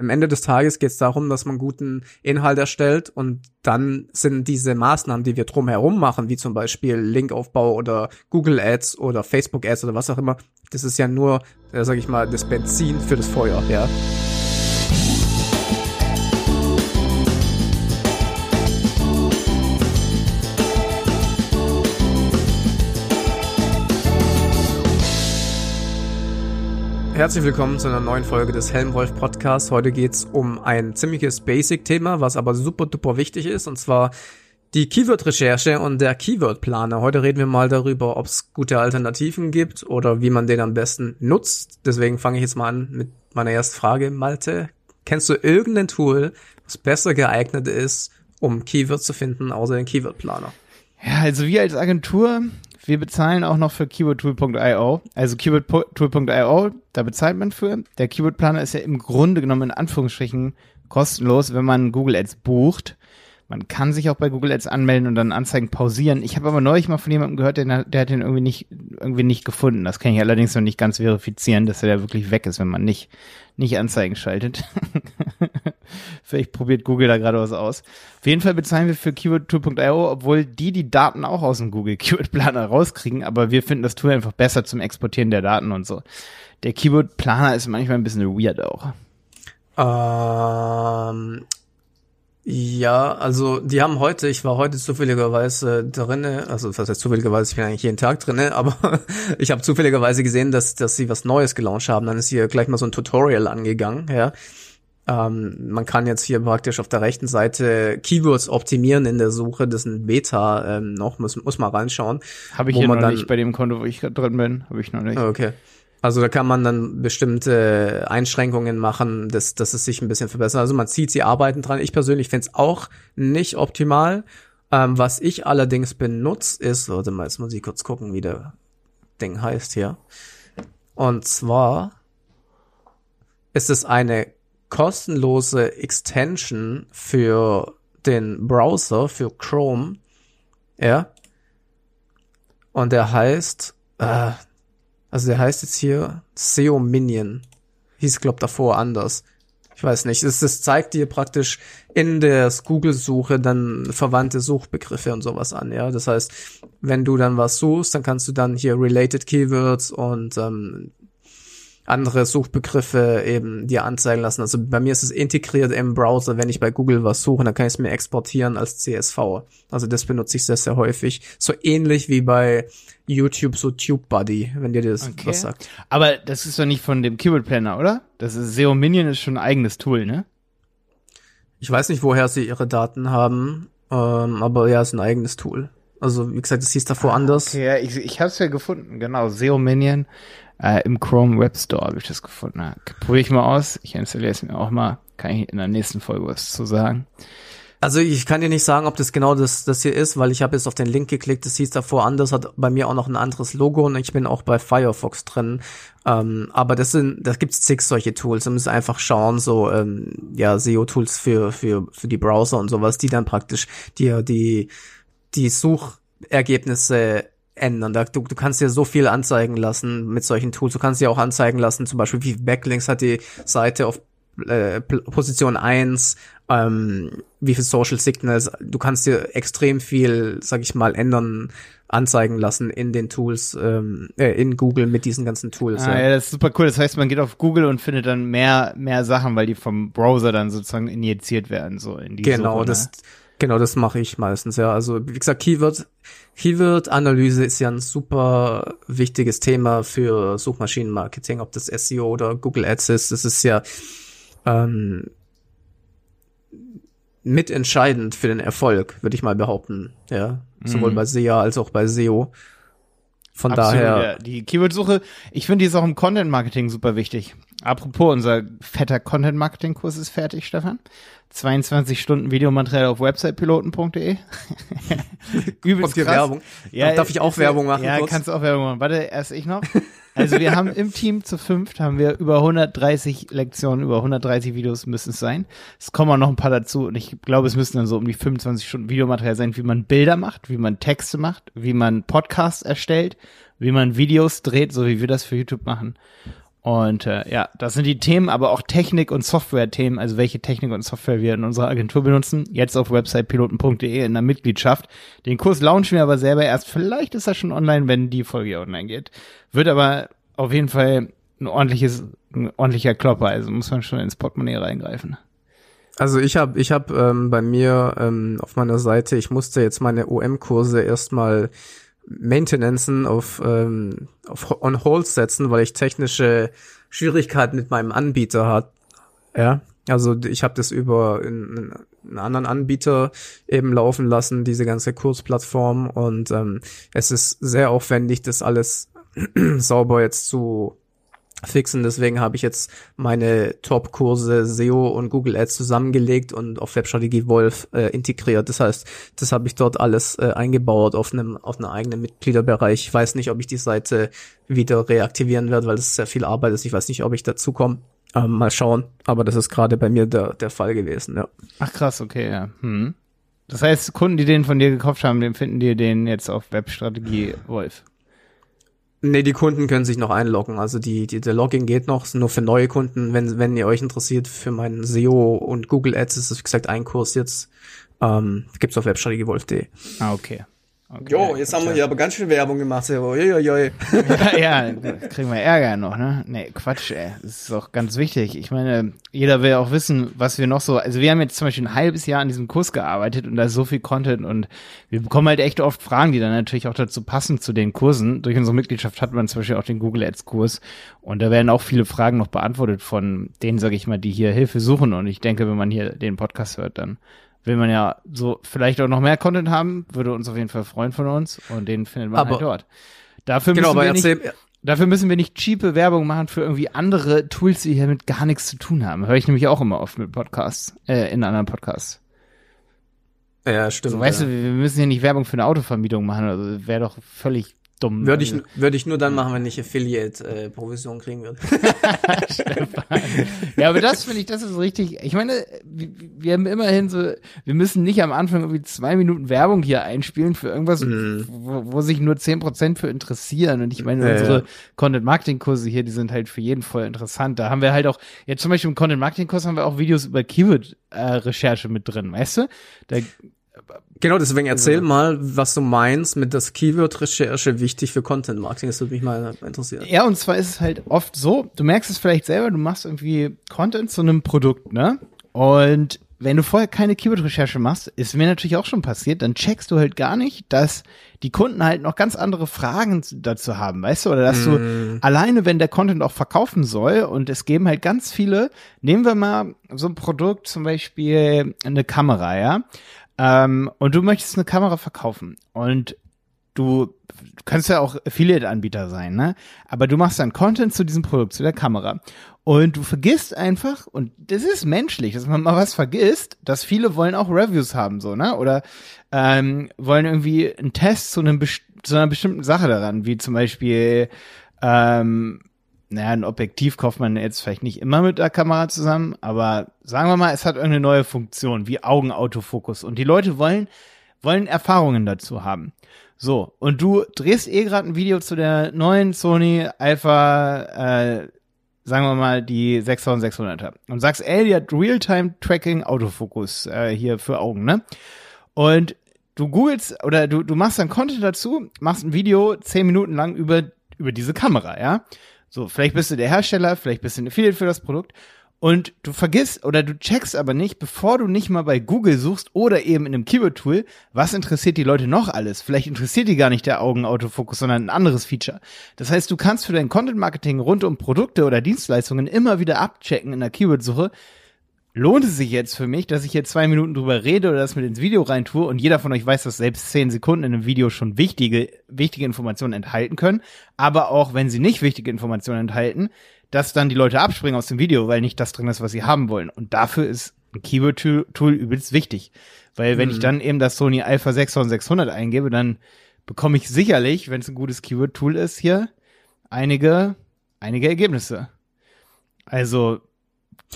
Am Ende des Tages geht es darum, dass man guten Inhalt erstellt und dann sind diese Maßnahmen, die wir drumherum machen, wie zum Beispiel Linkaufbau oder Google Ads oder Facebook Ads oder was auch immer, das ist ja nur, äh, sag ich mal, das Benzin für das Feuer, ja. Herzlich willkommen zu einer neuen Folge des Helmwolf Podcasts. Heute geht's um ein ziemliches Basic-Thema, was aber super duper wichtig ist, und zwar die Keyword-Recherche und der Keyword-Planer. Heute reden wir mal darüber, ob es gute Alternativen gibt oder wie man den am besten nutzt. Deswegen fange ich jetzt mal an mit meiner ersten Frage. Malte, kennst du irgendein Tool, was besser geeignet ist, um Keywords zu finden, außer den Keyword-Planer? Ja, also wir als Agentur wir bezahlen auch noch für keywordtool.io. Also keywordtool.io, da bezahlt man für. Der Keyword Planer ist ja im Grunde genommen in Anführungsstrichen kostenlos, wenn man Google Ads bucht. Man kann sich auch bei Google Ads anmelden und dann Anzeigen pausieren. Ich habe aber neulich mal von jemandem gehört, der, der hat den irgendwie nicht, irgendwie nicht gefunden. Das kann ich allerdings noch nicht ganz verifizieren, dass er da wirklich weg ist, wenn man nicht, nicht Anzeigen schaltet. Vielleicht probiert Google da gerade was aus. Auf jeden Fall bezahlen wir für keywordtool.io, obwohl die die Daten auch aus dem Google Keyword Planer rauskriegen, aber wir finden das Tool einfach besser zum Exportieren der Daten und so. Der Keyword Planer ist manchmal ein bisschen weird auch. Ähm, ja, also die haben heute, ich war heute zufälligerweise drinne, also was heißt zufälligerweise, ich bin eigentlich jeden Tag drinne, aber ich habe zufälligerweise gesehen, dass, dass sie was Neues gelauncht haben. Dann ist hier gleich mal so ein Tutorial angegangen, ja. Ähm, man kann jetzt hier praktisch auf der rechten Seite Keywords optimieren in der Suche. Das ist ein Beta ähm, noch, muss, muss mal reinschauen. Habe ich hier noch nicht bei dem Konto, wo ich drin bin, habe ich noch nicht. Okay. Also da kann man dann bestimmte Einschränkungen machen, dass, dass es sich ein bisschen verbessert. Also man zieht sie Arbeiten dran. Ich persönlich finde es auch nicht optimal. Ähm, was ich allerdings benutze, ist, warte mal, jetzt muss ich kurz gucken, wie der Ding heißt hier. Und zwar ist es eine kostenlose Extension für den Browser, für Chrome. Ja. Und der heißt, äh, also der heißt jetzt hier SEO Minion. Hieß, glaub, davor anders. Ich weiß nicht. Es, es zeigt dir praktisch in der Google-Suche dann verwandte Suchbegriffe und sowas an, ja. Das heißt, wenn du dann was suchst, dann kannst du dann hier related Keywords und ähm, andere Suchbegriffe eben dir anzeigen lassen. Also bei mir ist es integriert im Browser, wenn ich bei Google was suche, dann kann ich es mir exportieren als CSV. Also das benutze ich sehr, sehr häufig. So ähnlich wie bei YouTube, so TubeBuddy, wenn dir das okay. was sagt. Aber das ist doch nicht von dem Keyword Planner, oder? Das ist SEO Minion ist schon ein eigenes Tool, ne? Ich weiß nicht, woher sie ihre Daten haben, ähm, aber ja, ist ein eigenes Tool. Also wie gesagt, es hieß davor ah, anders. Okay, ja, ich, ich habe es ja gefunden, genau. SEO Minion äh, Im Chrome Web Store habe ich das gefunden. Ja, Probiere ich mal aus. Ich installiere es mir auch mal. Kann ich in der nächsten Folge was zu sagen. Also ich kann dir nicht sagen, ob das genau das, das hier ist, weil ich habe jetzt auf den Link geklickt, das hieß davor anders, hat bei mir auch noch ein anderes Logo und ich bin auch bei Firefox drin. Ähm, aber das sind, da gibt's zig solche Tools. Du musst einfach schauen, so ähm, ja SEO-Tools für für für die Browser und sowas, die dann praktisch dir die die Suchergebnisse ändern. Da, du, du kannst dir so viel anzeigen lassen mit solchen Tools. Du kannst dir auch anzeigen lassen, zum Beispiel wie Backlinks hat die Seite auf äh, Position 1, ähm, wie viel Social Signals. Du kannst dir extrem viel, sag ich mal, ändern, anzeigen lassen in den Tools, ähm, äh, in Google mit diesen ganzen Tools. Ah, ja. ja, das ist super cool. Das heißt, man geht auf Google und findet dann mehr, mehr Sachen, weil die vom Browser dann sozusagen injiziert werden, so in die Genau, Suche, ne? das, genau, das mache ich meistens, ja. Also, wie gesagt, Keyword, Keyword-Analyse ist ja ein super wichtiges Thema für Suchmaschinenmarketing, ob das SEO oder Google Ads ist. Das ist ja ähm, mitentscheidend für den Erfolg, würde ich mal behaupten. Ja, sowohl mhm. bei SEA als auch bei SEO. Von Absolut, daher. Ja. Die Keyword-Suche, ich finde, die ist auch im Content-Marketing super wichtig. Apropos, unser fetter Content-Marketing-Kurs ist fertig, Stefan. 22 Stunden Videomaterial auf websitepiloten.de. Übelst krass. Werbung. Ja, Darf ich auch Werbung machen? Ja, kurz? kannst du auch Werbung machen. Warte, erst ich noch. Also wir haben im Team zu fünft haben wir über 130 Lektionen, über 130 Videos müssen es sein. Es kommen auch noch ein paar dazu und ich glaube, es müssen dann so um die 25 Stunden Videomaterial sein, wie man Bilder macht, wie man Texte macht, wie man Podcasts erstellt, wie man Videos dreht, so wie wir das für YouTube machen Und äh, ja, das sind die Themen, aber auch Technik- und Software-Themen, also welche Technik und Software wir in unserer Agentur benutzen. Jetzt auf websitepiloten.de in der Mitgliedschaft. Den Kurs launchen wir aber selber erst. Vielleicht ist er schon online, wenn die Folge online geht. Wird aber auf jeden Fall ein ordentliches, ein ordentlicher Klopper. Also muss man schon ins Portemonnaie reingreifen. Also ich habe ich hab, ähm, bei mir ähm, auf meiner Seite, ich musste jetzt meine OM-Kurse erstmal Maintenancen auf, ähm, auf on hold setzen, weil ich technische Schwierigkeiten mit meinem Anbieter hat. Ja, also ich habe das über einen, einen anderen Anbieter eben laufen lassen, diese ganze Kursplattform und ähm, es ist sehr aufwendig, das alles sauber jetzt zu fixen. Deswegen habe ich jetzt meine Top-Kurse SEO und Google Ads zusammengelegt und auf Webstrategie Wolf äh, integriert. Das heißt, das habe ich dort alles äh, eingebaut auf einem auf einem eigenen Mitgliederbereich. Ich weiß nicht, ob ich die Seite wieder reaktivieren werde, weil das sehr viel Arbeit ist. Ich weiß nicht, ob ich dazu komme. Ähm, mal schauen. Aber das ist gerade bei mir der, der Fall gewesen, ja. Ach krass, okay, ja. Hm. Das heißt, Kunden, die den von dir gekauft haben, den finden dir den jetzt auf Webstrategie Wolf. Nee, die Kunden können sich noch einloggen. Also die, die der Login geht noch, nur für neue Kunden. Wenn, wenn ihr euch interessiert für meinen SEO und Google Ads, ist es wie gesagt ein Kurs jetzt. Ähm, gibt's auf webstrategiewolf.de. Ah, okay. Okay, jo, jetzt haben wir hier aber ganz viel Werbung gemacht. Uiuiui. ja, ja, kriegen wir Ärger noch, ne? Nee, Quatsch, ey. Das ist auch ganz wichtig. Ich meine, jeder will auch wissen, was wir noch so, also wir haben jetzt zum Beispiel ein halbes Jahr an diesem Kurs gearbeitet und da ist so viel Content und wir bekommen halt echt oft Fragen, die dann natürlich auch dazu passen zu den Kursen. Durch unsere Mitgliedschaft hat man zum Beispiel auch den Google Ads Kurs und da werden auch viele Fragen noch beantwortet von denen, sage ich mal, die hier Hilfe suchen und ich denke, wenn man hier den Podcast hört, dann will man ja so vielleicht auch noch mehr Content haben, würde uns auf jeden Fall freuen von uns und den findet man aber, halt dort. Dafür genau, müssen wir erzähl, nicht, dafür müssen wir nicht cheape Werbung machen für irgendwie andere Tools, die hier mit gar nichts zu tun haben. Höre ich nämlich auch immer oft mit Podcasts, äh, in anderen Podcasts. Ja, stimmt. So, weißt ja. du, wir müssen hier nicht Werbung für eine Autovermietung machen, also wäre doch völlig dumm. Würde ich, Also- würde ich nur dann machen, wenn ich Affiliate-Provision kriegen würde. ja, aber das finde ich, das ist richtig. Ich meine, wir, wir haben immerhin so, wir müssen nicht am Anfang irgendwie zwei Minuten Werbung hier einspielen für irgendwas, Mhm. wo, wo sich nur zehn Prozent für interessieren. Und ich meine, Ja, unsere. Content-Marketing-Kurse hier, die sind halt für jeden voll interessant. Da haben wir halt auch, jetzt zum Beispiel im Content-Marketing-Kurs haben wir auch Videos über Keyword-Recherche mit drin, weißt du? Da, Genau, deswegen erzähl mal, was du meinst mit das Keyword-Recherche wichtig für Content-Marketing. Das würde mich mal interessieren. Ja, und zwar ist es halt oft so, du merkst es vielleicht selber, du machst irgendwie Content zu einem Produkt, ne? Und wenn du vorher keine Keyword-Recherche machst, ist mir natürlich auch schon passiert, dann checkst du halt gar nicht, dass die Kunden halt noch ganz andere Fragen dazu haben, weißt du? Oder dass du alleine, wenn der Content auch verkaufen soll, und es geben halt ganz viele, nehmen wir mal so ein Produkt, zum Beispiel eine Kamera, ja? Ähm, und du möchtest eine Kamera verkaufen und du, kannst ja auch Affiliate-Anbieter sein, ne? Aber du machst dann Content zu diesem Produkt, zu der Kamera. Und du vergisst einfach, und das ist menschlich, dass man mal was vergisst, dass viele wollen auch Reviews haben, so, ne? Oder ähm, wollen irgendwie einen Test zu, einem, zu einer bestimmten Sache daran, wie zum Beispiel, ähm, naja, ein Objektiv kauft man jetzt vielleicht nicht immer mit der Kamera zusammen, aber sagen wir mal, es hat irgendeine neue Funktion, wie Augenautofokus. Und die Leute wollen, wollen Erfahrungen dazu haben. So, und du drehst eh gerade ein Video zu der neuen Sony Alpha, äh, sagen wir mal, die 6600er. Und sagst, ey, die hat Realtime-Tracking Autofokus äh, hier für Augen, ne? Und du googelst oder du, du machst dann Content dazu, machst ein Video zehn Minuten lang über, über diese Kamera, ja? So, vielleicht bist du der Hersteller, vielleicht bist du ein Affiliate für das Produkt und du vergisst oder du checkst aber nicht, bevor du nicht mal bei Google suchst oder eben in einem Keyword-Tool, was interessiert die Leute noch alles? Vielleicht interessiert die gar nicht der Augenautofokus, sondern ein anderes Feature. Das heißt, du kannst für dein Content-Marketing rund um Produkte oder Dienstleistungen immer wieder abchecken in der Keyword-Suche, lohnt es sich jetzt für mich, dass ich hier zwei Minuten drüber rede oder das mit ins Video reintue und jeder von euch weiß, dass selbst zehn Sekunden in einem Video schon wichtige, wichtige Informationen enthalten können, aber auch wenn sie nicht wichtige Informationen enthalten, dass dann die Leute abspringen aus dem Video, weil nicht das drin ist, was sie haben wollen. Und dafür ist ein Keyword-Tool übelst wichtig. Weil wenn ich dann eben das Sony Alpha 6600 eingebe, dann bekomme ich sicherlich, wenn es ein gutes Keyword-Tool ist, hier einige, einige Ergebnisse. Also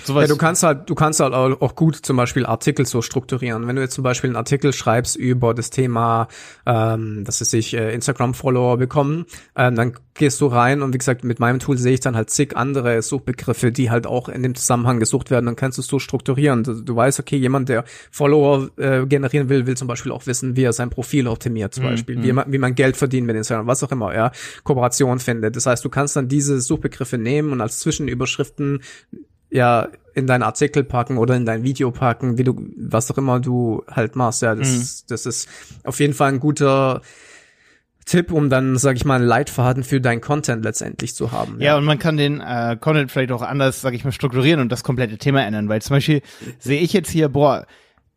Sowas. Ja, du kannst halt, du kannst halt auch gut zum Beispiel Artikel so strukturieren. Wenn du jetzt zum Beispiel einen Artikel schreibst über das Thema, ähm, dass es sich äh, Instagram-Follower bekommen, äh, dann gehst du rein und wie gesagt, mit meinem Tool sehe ich dann halt zig andere Suchbegriffe, die halt auch in dem Zusammenhang gesucht werden. Dann kannst du es so strukturieren. Du, du weißt, okay, jemand, der Follower äh, generieren will, will zum Beispiel auch wissen, wie er sein Profil optimiert, zum Mhm, Beispiel, wie man, wie man Geld verdient mit Instagram, was auch immer, ja, Kooperation findet. Das heißt, du kannst dann diese Suchbegriffe nehmen und als Zwischenüberschriften ja in deinen Artikel packen oder in dein Video packen, wie du, was auch immer du halt machst. Ja, das, das ist auf jeden Fall ein guter Tipp, um dann, sag ich mal, einen Leitfaden für dein Content letztendlich zu haben. Ja, und man kann den äh, Content vielleicht auch anders, sag ich mal, strukturieren und das komplette Thema ändern, weil zum Beispiel sehe ich jetzt hier, boah,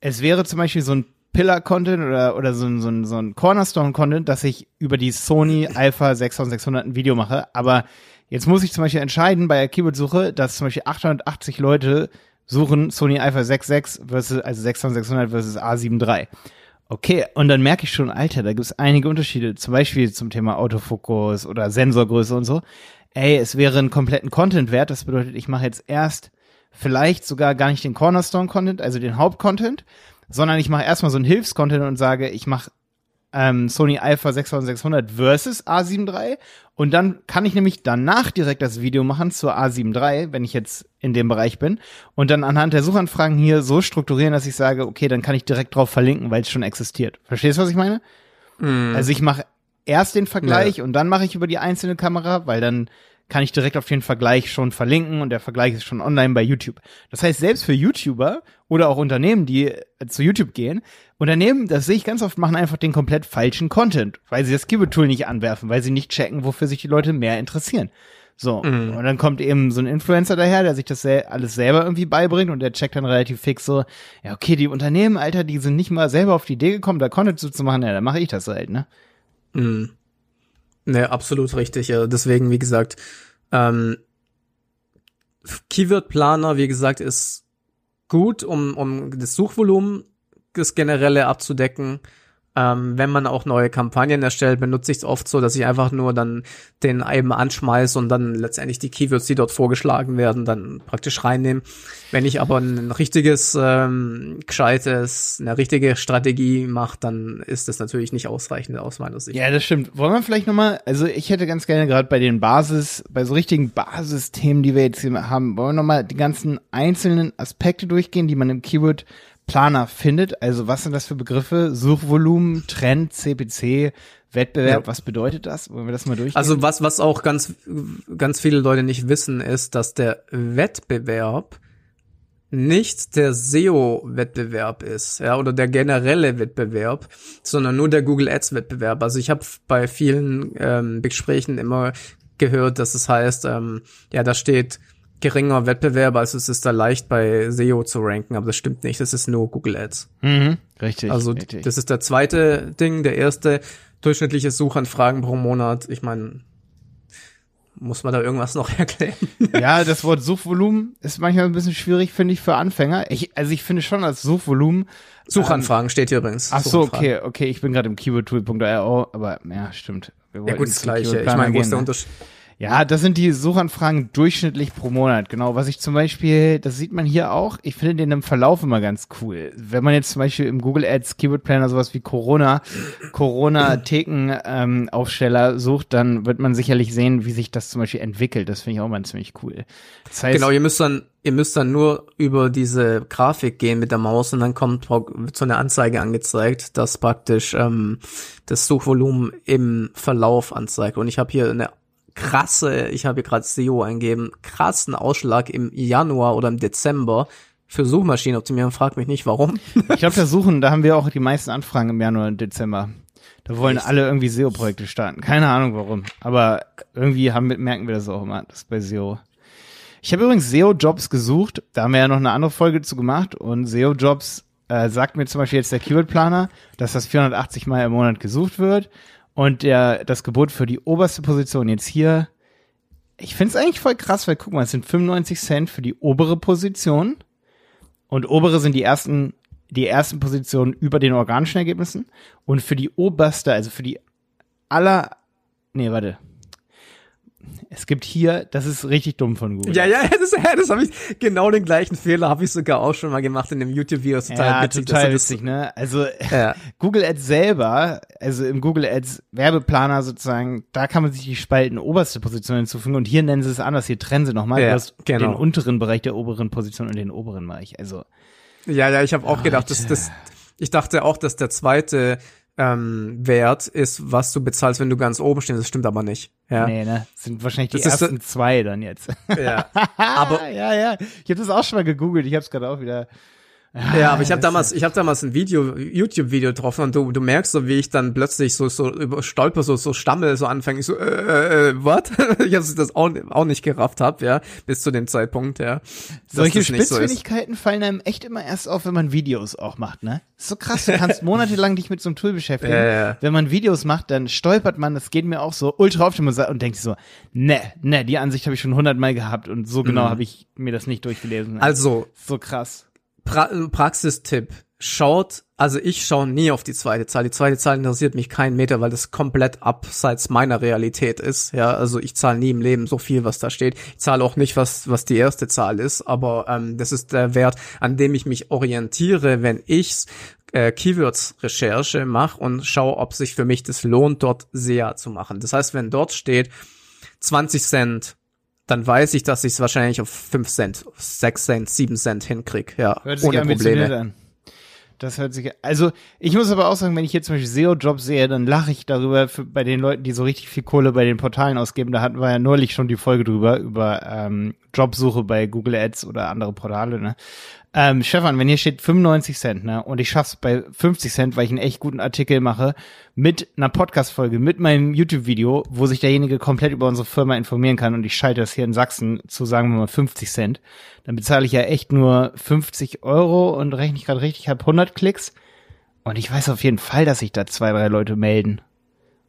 es wäre zum Beispiel so ein Pillar-Content oder, oder so ein, so ein, so ein Cornerstone-Content, dass ich über die Sony Alpha 6600 ein Video mache, aber jetzt muss ich zum Beispiel entscheiden bei der Keyword-Suche, dass zum Beispiel 880 Leute suchen Sony Alpha 66 versus, also 6600 versus A73. Okay, und dann merke ich schon, Alter, da gibt es einige Unterschiede, zum Beispiel zum Thema Autofokus oder Sensorgröße und so. Ey, es wäre einen kompletten Content wert. Das bedeutet, ich mache jetzt erst vielleicht sogar gar nicht den Cornerstone-Content, also den Hauptcontent, sondern ich mache erstmal so einen Hilfscontent und sage, ich mache ähm, Sony Alpha 6600 versus A7 III und dann kann ich nämlich danach direkt das Video machen zur A7 III, wenn ich jetzt in dem Bereich bin und dann anhand der Suchanfragen hier so strukturieren, dass ich sage, okay, dann kann ich direkt drauf verlinken, weil es schon existiert. Verstehst du, was ich meine? Also ich mache erst den Vergleich und dann mache ich über die einzelne Kamera, weil dann kann ich direkt auf den Vergleich schon verlinken und der Vergleich ist schon online bei YouTube. Das heißt, selbst für YouTuber oder auch Unternehmen, die äh, zu YouTube gehen, Unternehmen, das sehe ich ganz oft, machen einfach den komplett falschen Content, weil sie das Keyword-Tool nicht anwerfen, weil sie nicht checken, wofür sich die Leute mehr interessieren. So, und dann kommt eben so ein Influencer daher, der sich das alles selber irgendwie beibringt und der checkt dann relativ fix so, ja, okay, die Unternehmen, Alter, die sind nicht mal selber auf die Idee gekommen, da Content zu machen, ja, dann mache ich das halt, ne? Mhm. Ne, absolut richtig. Deswegen, wie gesagt, ähm, Keyword-Planer, wie gesagt, ist gut, um, um das Suchvolumen, das generelle abzudecken. Ähm, wenn man auch neue Kampagnen erstellt, benutze ich es oft so, dass ich einfach nur dann den eben anschmeiße und dann letztendlich die Keywords, die dort vorgeschlagen werden, dann praktisch reinnehme. Wenn ich aber ein richtiges, ähm, gescheites, eine richtige Strategie mache, dann ist das natürlich nicht ausreichend aus meiner Sicht. Ja, das stimmt. Wollen wir vielleicht nochmal, also ich hätte ganz gerne gerade bei den Basis, bei so richtigen Basisthemen, die wir jetzt hier haben, wollen wir nochmal die ganzen einzelnen Aspekte durchgehen, die man im Keyword Planer findet. Also was sind das für Begriffe? Suchvolumen, Trend, CPC, Wettbewerb, Ja. was bedeutet das? Wollen wir das mal durchgehen? Also was, was auch ganz, ganz viele Leute nicht wissen, ist, dass der Wettbewerb nicht der SEO-Wettbewerb ist, ja, oder der generelle Wettbewerb, sondern nur der Google Ads-Wettbewerb. Also ich habe bei vielen ähm, Gesprächen immer gehört, dass es heißt, ähm, ja, da steht geringer Wettbewerb, also es ist da leicht bei SEO zu ranken, aber das stimmt nicht, das ist nur Google Ads. mhm, richtig. Also richtig. das ist der zweite Ding. Der erste durchschnittliche Suchanfragen pro Monat. Ich meine, muss man da irgendwas noch erklären? ja, das Wort Suchvolumen ist manchmal ein bisschen schwierig, finde ich, für Anfänger. Ich, also ich finde schon, als Suchvolumen Suchanfragen steht hier übrigens. Ach so, okay, okay, ich bin gerade im keywordtool.io, aber ja, stimmt. Ja gut, das gleiche. Ich meine, wo ist der ne? Unterschied? Ja, das sind die Suchanfragen durchschnittlich pro Monat, genau. Was ich zum Beispiel, das sieht man hier auch, ich finde den im Verlauf immer ganz cool. Wenn man jetzt zum Beispiel im Google Ads Keyword Planner sowas wie Corona, Corona-Theken-Aufsteller sucht, dann wird man sicherlich sehen, wie sich das zum Beispiel entwickelt. Das finde ich auch mal ziemlich cool. Das heißt, Genau, ihr müsst dann, ihr müsst dann nur über diese Grafik gehen mit der Maus und dann kommt wird so eine Anzeige angezeigt, das praktisch ähm, das Suchvolumen im Verlauf anzeigt. Und ich habe hier eine krasse, ich habe hier gerade SEO eingeben, krassen Ausschlag im Januar oder im Dezember für Suchmaschinenoptimierung. Frag mich nicht, warum. ich glaube, da suchen, da haben wir auch die meisten Anfragen im Januar und Dezember. Da wollen alle irgendwie SEO-Projekte starten. Keine Ahnung warum. Aber irgendwie haben, wir- merken wir das auch immer, das bei SEO. Ich habe übrigens SEO-Jobs gesucht. Da haben wir ja noch eine andere Folge zu gemacht. Und SEO-Jobs äh, sagt mir zum Beispiel jetzt der Keyword-Planer, dass das 480 Mal im Monat gesucht wird. Und der, das Gebot für die oberste Position jetzt hier, ich finde es eigentlich voll krass, weil guck mal, es sind 95 Cent für die obere Position. Und obere sind die ersten, die ersten Positionen über den organischen Ergebnissen. Und für die oberste, also für die aller, nee, warte. Es gibt hier, das ist richtig dumm von Google. Ja, ja, das, das habe ich, genau den gleichen Fehler habe ich sogar auch schon mal gemacht in dem YouTube-Video. Total ja, witzig, total witzig, ne? Also ja. Google Ads selber, also im Google Ads Werbeplaner sozusagen, da kann man sich die Spalten oberste Position hinzufügen und hier nennen sie es anders, hier trennen sie nochmal ja, genau. den unteren Bereich der oberen Position und den oberen Bereich, also. Ja, ja, ich habe auch gedacht, dass das, ich dachte auch, dass der zweite ähm, Wert ist, was du bezahlst, wenn du ganz oben stehst. Das stimmt aber nicht. Ja. Nee, ne? Das sind wahrscheinlich die das ersten ist, zwei dann jetzt. Ja. aber ja, ja. Ich habe das auch schon mal gegoogelt. Ich habe es gerade auch wieder ja, aber ich habe damals, ich habe damals ein Video, YouTube-Video getroffen und du, du merkst so, wie ich dann plötzlich so so über stolper, so so stammel, so anfange, ich so, äh, äh, äh what? ich habe das auch, auch nicht gerafft hab, ja, bis zu dem Zeitpunkt, ja. Solche Spitzfindigkeiten so fallen einem echt immer erst auf, wenn man Videos auch macht, ne? ist so krass, du kannst monatelang dich mit so einem Tool beschäftigen. Ja, ja. Wenn man Videos macht, dann stolpert man, das geht mir auch so ultra oft und denkt so, ne, ne, die Ansicht habe ich schon hundertmal gehabt und so genau mhm. habe ich mir das nicht durchgelesen. Also so krass pra Praxistipp. Schaut, also ich schaue nie auf die zweite Zahl. Die zweite Zahl interessiert mich keinen Meter, weil das komplett abseits meiner Realität ist. Ja, also ich zahle nie im Leben so viel, was da steht. Ich zahle auch nicht, was, was die erste Zahl ist, aber ähm, das ist der Wert, an dem ich mich orientiere, wenn ich äh, Keywords-Recherche mache und schaue, ob sich für mich das lohnt, dort SEA zu machen. Das heißt, wenn dort steht 20 Cent dann weiß ich, dass ich es wahrscheinlich auf 5 Cent, 6 Cent, 7 Cent hinkrieg. Ja, Hört sich ohne Probleme. An. Das hört sich, also ich muss aber auch sagen, wenn ich jetzt zum Beispiel SEO-Jobs sehe, dann lache ich darüber für, bei den Leuten, die so richtig viel Kohle bei den Portalen ausgeben. Da hatten wir ja neulich schon die Folge drüber, über ähm, Jobsuche bei Google Ads oder andere Portale. Ne? Ähm, Stefan, wenn hier steht 95 Cent, ne, und ich schaff's bei 50 Cent, weil ich einen echt guten Artikel mache, mit einer Podcast-Folge, mit meinem YouTube-Video, wo sich derjenige komplett über unsere Firma informieren kann und ich schalte das hier in Sachsen zu, sagen wir mal, 50 Cent, dann bezahle ich ja echt nur 50 Euro und rechne ich gerade richtig, ich habe 100 Klicks und ich weiß auf jeden Fall, dass sich da zwei, drei Leute melden.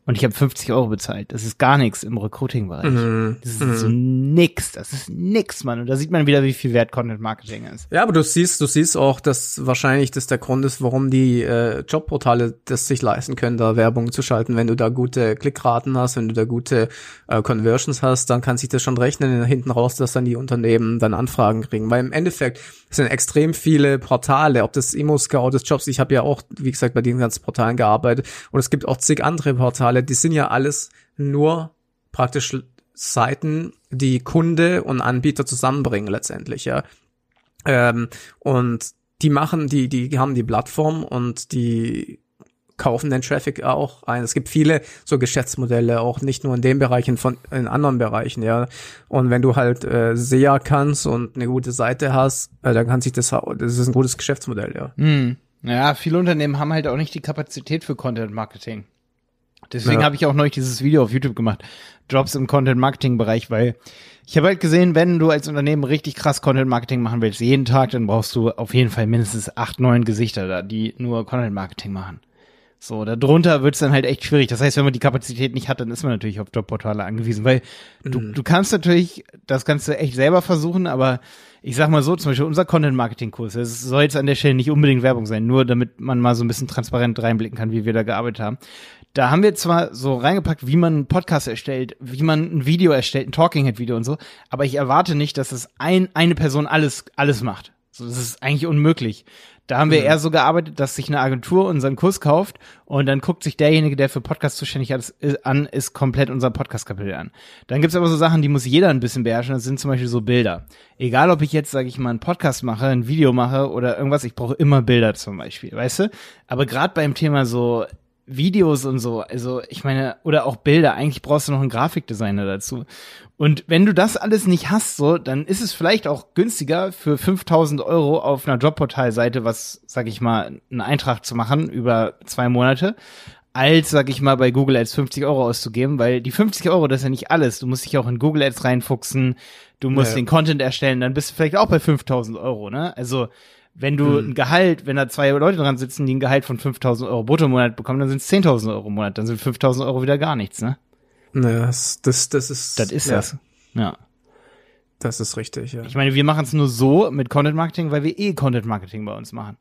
Und ich habe 50 Euro bezahlt. Das ist gar nichts im Recruiting-Bereich. Mhm. Das ist mhm. so nix. Das ist nix, Mann. Und da sieht man wieder, wie viel wert Content Marketing ist. Ja, aber du siehst, du siehst auch, dass wahrscheinlich das der Grund ist, warum die äh, Jobportale das sich leisten können, da Werbung zu schalten. Wenn du da gute Klickraten hast, wenn du da gute äh, Conversions hast, dann kann sich das schon rechnen hinten raus, dass dann die Unternehmen dann Anfragen kriegen. Weil im Endeffekt sind extrem viele Portale, ob das Emo Scout ist, Jobs. Ich habe ja auch, wie gesagt, bei diesen ganzen Portalen gearbeitet. Und es gibt auch zig andere Portale, die sind ja alles nur praktisch Seiten, die Kunde und Anbieter zusammenbringen letztendlich, ja. Ähm, und die machen, die, die haben die Plattform und die kaufen den Traffic auch ein. Es gibt viele so Geschäftsmodelle, auch nicht nur in dem Bereich, in, von, in anderen Bereichen, ja. Und wenn du halt äh, SEA kannst und eine gute Seite hast, äh, dann kann sich das, das ist ein gutes Geschäftsmodell, ja. Hm. Ja, viele Unternehmen haben halt auch nicht die Kapazität für Content Marketing. Deswegen ja. habe ich auch neulich dieses Video auf YouTube gemacht. Jobs im Content Marketing Bereich, weil ich habe halt gesehen, wenn du als Unternehmen richtig krass Content Marketing machen willst, jeden Tag, dann brauchst du auf jeden Fall mindestens acht, neun Gesichter da, die nur Content Marketing machen. So, darunter wird's dann halt echt schwierig. Das heißt, wenn man die Kapazität nicht hat, dann ist man natürlich auf Jobportale angewiesen, weil mhm. du, du kannst natürlich das Ganze echt selber versuchen, aber ich sag mal so, zum Beispiel unser Content-Marketing-Kurs, es soll jetzt an der Stelle nicht unbedingt Werbung sein, nur damit man mal so ein bisschen transparent reinblicken kann, wie wir da gearbeitet haben. Da haben wir zwar so reingepackt, wie man einen Podcast erstellt, wie man ein Video erstellt, ein Talking-Head-Video und so, aber ich erwarte nicht, dass es ein, eine Person alles, alles macht. So, das ist eigentlich unmöglich. Da haben wir mhm. eher so gearbeitet, dass sich eine Agentur unseren Kurs kauft und dann guckt sich derjenige, der für Podcast zuständig ist, an, ist komplett unser Podcast-Kapitel an. Dann gibt's aber so Sachen, die muss jeder ein bisschen beherrschen. Das sind zum Beispiel so Bilder. Egal, ob ich jetzt, sage ich mal, einen Podcast mache, ein Video mache oder irgendwas, ich brauche immer Bilder zum Beispiel, weißt du? Aber gerade beim Thema so Videos und so, also ich meine, oder auch Bilder, eigentlich brauchst du noch einen Grafikdesigner dazu. Und wenn du das alles nicht hast, so, dann ist es vielleicht auch günstiger für 5000 Euro auf einer Jobportalseite, was, sag ich mal, einen Eintrag zu machen über zwei Monate, als, sag ich mal, bei Google Ads 50 Euro auszugeben, weil die 50 Euro, das ist ja nicht alles. Du musst dich auch in Google Ads reinfuchsen, du musst ja. den Content erstellen, dann bist du vielleicht auch bei 5000 Euro, ne? Also, wenn du hm. ein Gehalt, wenn da zwei Leute dran sitzen, die ein Gehalt von 5000 Euro brutto im Monat bekommen, dann sind es 10.000 Euro im Monat. Dann sind 5000 Euro wieder gar nichts, ne? Naja, das, das, das ist. Das ist ja. das. Ja. Das ist richtig, ja. Ich meine, wir machen es nur so mit Content Marketing, weil wir eh Content Marketing bei uns machen.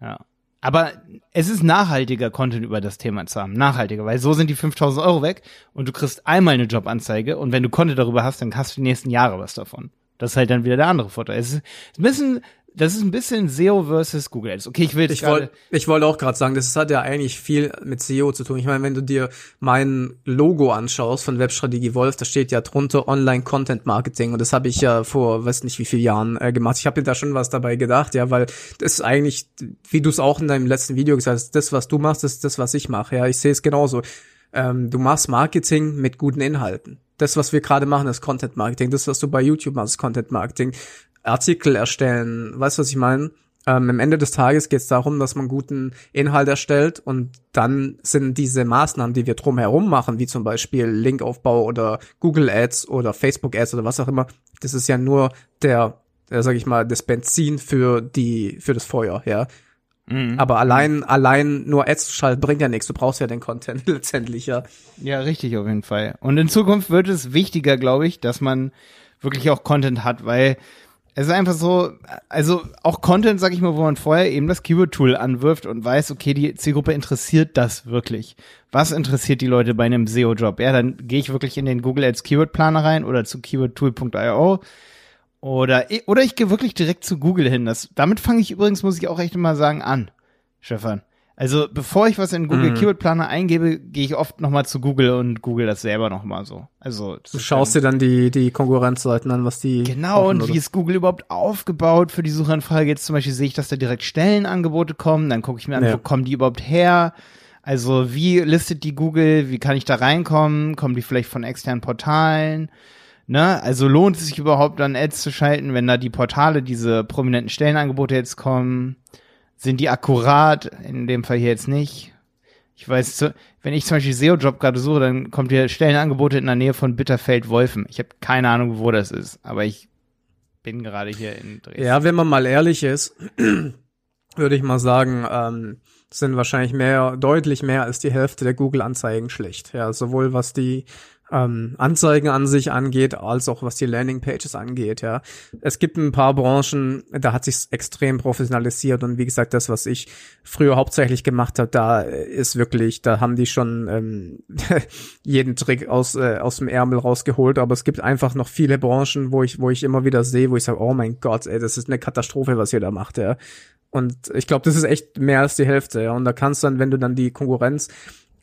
Ja. Aber es ist nachhaltiger, Content über das Thema zu haben. Nachhaltiger, weil so sind die 5000 Euro weg und du kriegst einmal eine Jobanzeige und wenn du Content darüber hast, dann hast du die nächsten Jahre was davon. Das ist halt dann wieder der andere Vorteil. Es ist ein bisschen das ist ein bisschen SEO versus Google Ads. Okay, ich will jetzt ich wollte ich wollte auch gerade sagen, das hat ja eigentlich viel mit SEO zu tun. Ich meine, wenn du dir mein Logo anschaust von Webstrategie Wolf, da steht ja drunter Online Content Marketing und das habe ich ja vor weiß nicht wie vielen Jahren äh, gemacht. Ich habe mir da schon was dabei gedacht, ja, weil das ist eigentlich, wie du es auch in deinem letzten Video gesagt hast, das was du machst, ist das was ich mache. Ja, ich sehe es genauso. Ähm, du machst Marketing mit guten Inhalten das, was wir gerade machen, ist Content Marketing. Das, was du bei YouTube machst, ist Content Marketing. Artikel erstellen. Weißt du, was ich meine? Ähm, am Ende des Tages geht es darum, dass man guten Inhalt erstellt und dann sind diese Maßnahmen, die wir drumherum machen, wie zum Beispiel Linkaufbau oder Google Ads oder Facebook Ads oder was auch immer, das ist ja nur der, der sag ich mal, das Benzin für die, für das Feuer, ja. Mhm. Aber allein, allein nur Ads zu schalten bringt ja nichts. Du brauchst ja den Content letztendlich, ja. Ja, richtig, auf jeden Fall. Und in Zukunft wird es wichtiger, glaube ich, dass man wirklich auch Content hat, weil es ist einfach so, also auch Content, sag ich mal, wo man vorher eben das Keyword-Tool anwirft und weiß, okay, die Zielgruppe interessiert das wirklich. Was interessiert die Leute bei einem SEO-Job? Ja, dann gehe ich wirklich in den Google Ads Keyword-Planer rein oder zu keywordtool.io oder, oder ich gehe wirklich direkt zu Google hin. Das, damit fange ich übrigens, muss ich auch echt mal sagen, an, Stefan. Also bevor ich was in Google mhm. Keyword Planer eingebe, gehe ich oft nochmal zu Google und google das selber nochmal so. Also du schaust dir dann die die Konkurrenzseiten an, was die genau und oder? wie ist Google überhaupt aufgebaut für die Suchanfrage. Jetzt zum Beispiel sehe ich, dass da direkt Stellenangebote kommen. Dann gucke ich mir an, ja. wo kommen die überhaupt her? Also wie listet die Google? Wie kann ich da reinkommen? Kommen die vielleicht von externen Portalen? Ne? Also lohnt es sich überhaupt dann Ads zu schalten, wenn da die Portale diese prominenten Stellenangebote jetzt kommen? Sind die akkurat? In dem Fall hier jetzt nicht. Ich weiß, wenn ich zum Beispiel SEO-Job gerade suche, dann kommt hier Stellenangebote in der Nähe von Bitterfeld-Wolfen. Ich habe keine Ahnung, wo das ist, aber ich bin gerade hier in Dresden. Ja, wenn man mal ehrlich ist, würde ich mal sagen, ähm, sind wahrscheinlich mehr, deutlich mehr als die Hälfte der Google-Anzeigen schlecht. Ja, sowohl was die ähm, Anzeigen an sich angeht, als auch was die Landingpages angeht, ja. Es gibt ein paar Branchen, da hat sich extrem professionalisiert und wie gesagt, das, was ich früher hauptsächlich gemacht habe, da ist wirklich, da haben die schon ähm, jeden Trick aus, äh, aus dem Ärmel rausgeholt, aber es gibt einfach noch viele Branchen, wo ich, wo ich immer wieder sehe, wo ich sage, oh mein Gott, ey, das ist eine Katastrophe, was ihr da macht, ja. Und ich glaube, das ist echt mehr als die Hälfte, ja. Und da kannst du dann, wenn du dann die Konkurrenz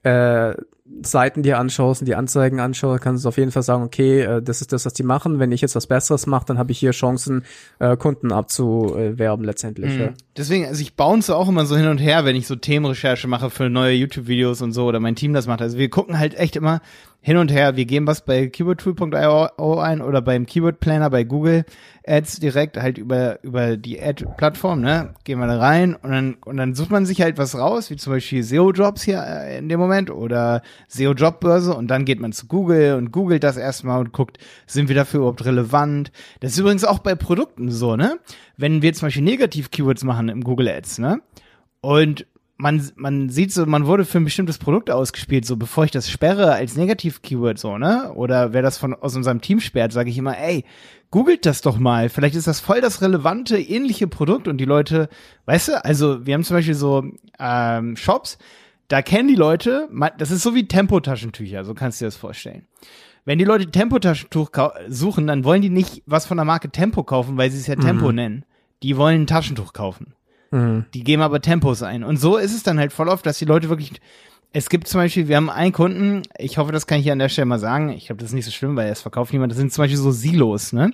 äh, Seiten dir anschaust und die Anzeigen anschaust, kannst du auf jeden Fall sagen, okay, äh, das ist das, was die machen. Wenn ich jetzt was Besseres mache, dann habe ich hier Chancen, äh, Kunden abzuwerben letztendlich. Mhm. Ja. Deswegen, also ich bounce auch immer so hin und her, wenn ich so Themenrecherche mache für neue YouTube-Videos und so oder mein Team das macht. Also wir gucken halt echt immer hin und her. Wir geben was bei keywordtool.io ein oder beim Keyword Planner bei Google Ads direkt halt über, über die Ad-Plattform, ne? Gehen wir da rein und dann, und dann sucht man sich halt was raus, wie zum Beispiel SEO-Jobs hier äh, in dem Moment oder SEO-Jobbörse und dann geht man zu Google und googelt das erstmal und guckt, sind wir dafür überhaupt relevant? Das ist übrigens auch bei Produkten so, ne? Wenn wir zum Beispiel Negativ-Keywords machen im Google Ads, ne? Und man, man sieht so, man wurde für ein bestimmtes Produkt ausgespielt, so bevor ich das sperre als Negativ-Keyword, so, ne? Oder wer das von aus unserem Team sperrt, sage ich immer, ey, googelt das doch mal. Vielleicht ist das voll das relevante, ähnliche Produkt und die Leute, weißt du, also wir haben zum Beispiel so ähm, Shops, da kennen die Leute, das ist so wie Tempotaschentücher, so kannst du dir das vorstellen. Wenn die Leute Tempotaschentuch suchen, dann wollen die nicht was von der Marke Tempo kaufen, weil sie es ja Tempo mhm. nennen. Die wollen ein Taschentuch kaufen. Mhm. Die geben aber Tempos ein. Und so ist es dann halt voll oft, dass die Leute wirklich. Es gibt zum Beispiel, wir haben einen Kunden, ich hoffe, das kann ich hier an der Stelle mal sagen. Ich glaube, das ist nicht so schlimm, weil es verkauft niemand. Das sind zum Beispiel so Silos, ne?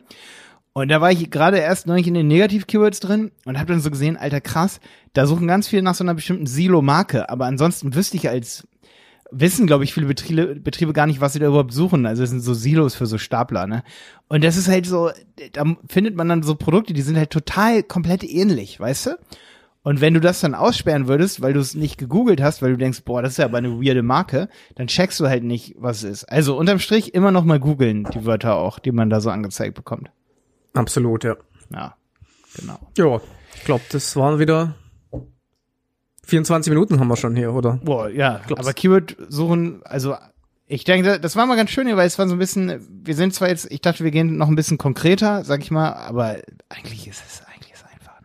Und da war ich gerade erst neulich in den Negativ-Keywords drin und habe dann so gesehen, alter krass, da suchen ganz viele nach so einer bestimmten Silo-Marke. Aber ansonsten wüsste ich als wissen, glaube ich, viele Betriebe, Betriebe gar nicht, was sie da überhaupt suchen. Also es sind so Silos für so Stapler, ne? Und das ist halt so, da findet man dann so Produkte, die sind halt total komplett ähnlich, weißt du? Und wenn du das dann aussperren würdest, weil du es nicht gegoogelt hast, weil du denkst, boah, das ist ja aber eine weirde Marke, dann checkst du halt nicht, was es ist. Also unterm Strich immer noch mal googeln, die Wörter auch, die man da so angezeigt bekommt. Absolut, ja. Ja, genau. Ja, ich glaube, das waren wieder 24 Minuten haben wir schon hier, oder? Boah, ja. Glaubst. Aber Keyword suchen, also ich denke, das war mal ganz schön hier, weil es war so ein bisschen, wir sind zwar jetzt, ich dachte, wir gehen noch ein bisschen konkreter, sag ich mal, aber eigentlich ist es, eigentlich ist es einfach.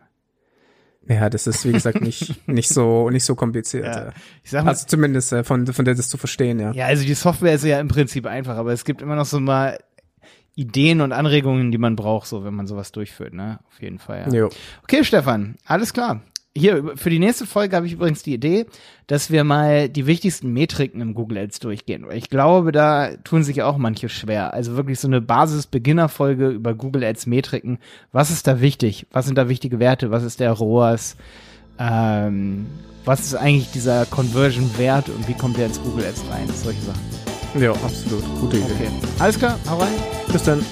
Ne? Ja, das ist wie gesagt nicht nicht so nicht so kompliziert. Ja. Ja. Ich sag mal, Also zumindest äh, von von der das zu verstehen, ja. ja, also die Software ist ja im Prinzip einfach, aber es gibt immer noch so mal Ideen und Anregungen, die man braucht, so wenn man sowas durchführt, ne? Auf jeden Fall, ja. Jo. Okay, Stefan, alles klar. Hier, für die nächste Folge habe ich übrigens die Idee, dass wir mal die wichtigsten Metriken im Google Ads durchgehen. Ich glaube, da tun sich auch manche schwer. Also wirklich so eine Basis-Beginner-Folge über Google Ads Metriken. Was ist da wichtig? Was sind da wichtige Werte? Was ist der ROAS? Ähm, was ist eigentlich dieser Conversion-Wert und wie kommt der ins Google Ads rein? Solche Sachen. Ja, absolut. Gute Idee. Okay. Alles klar, hau rein. Bis dann.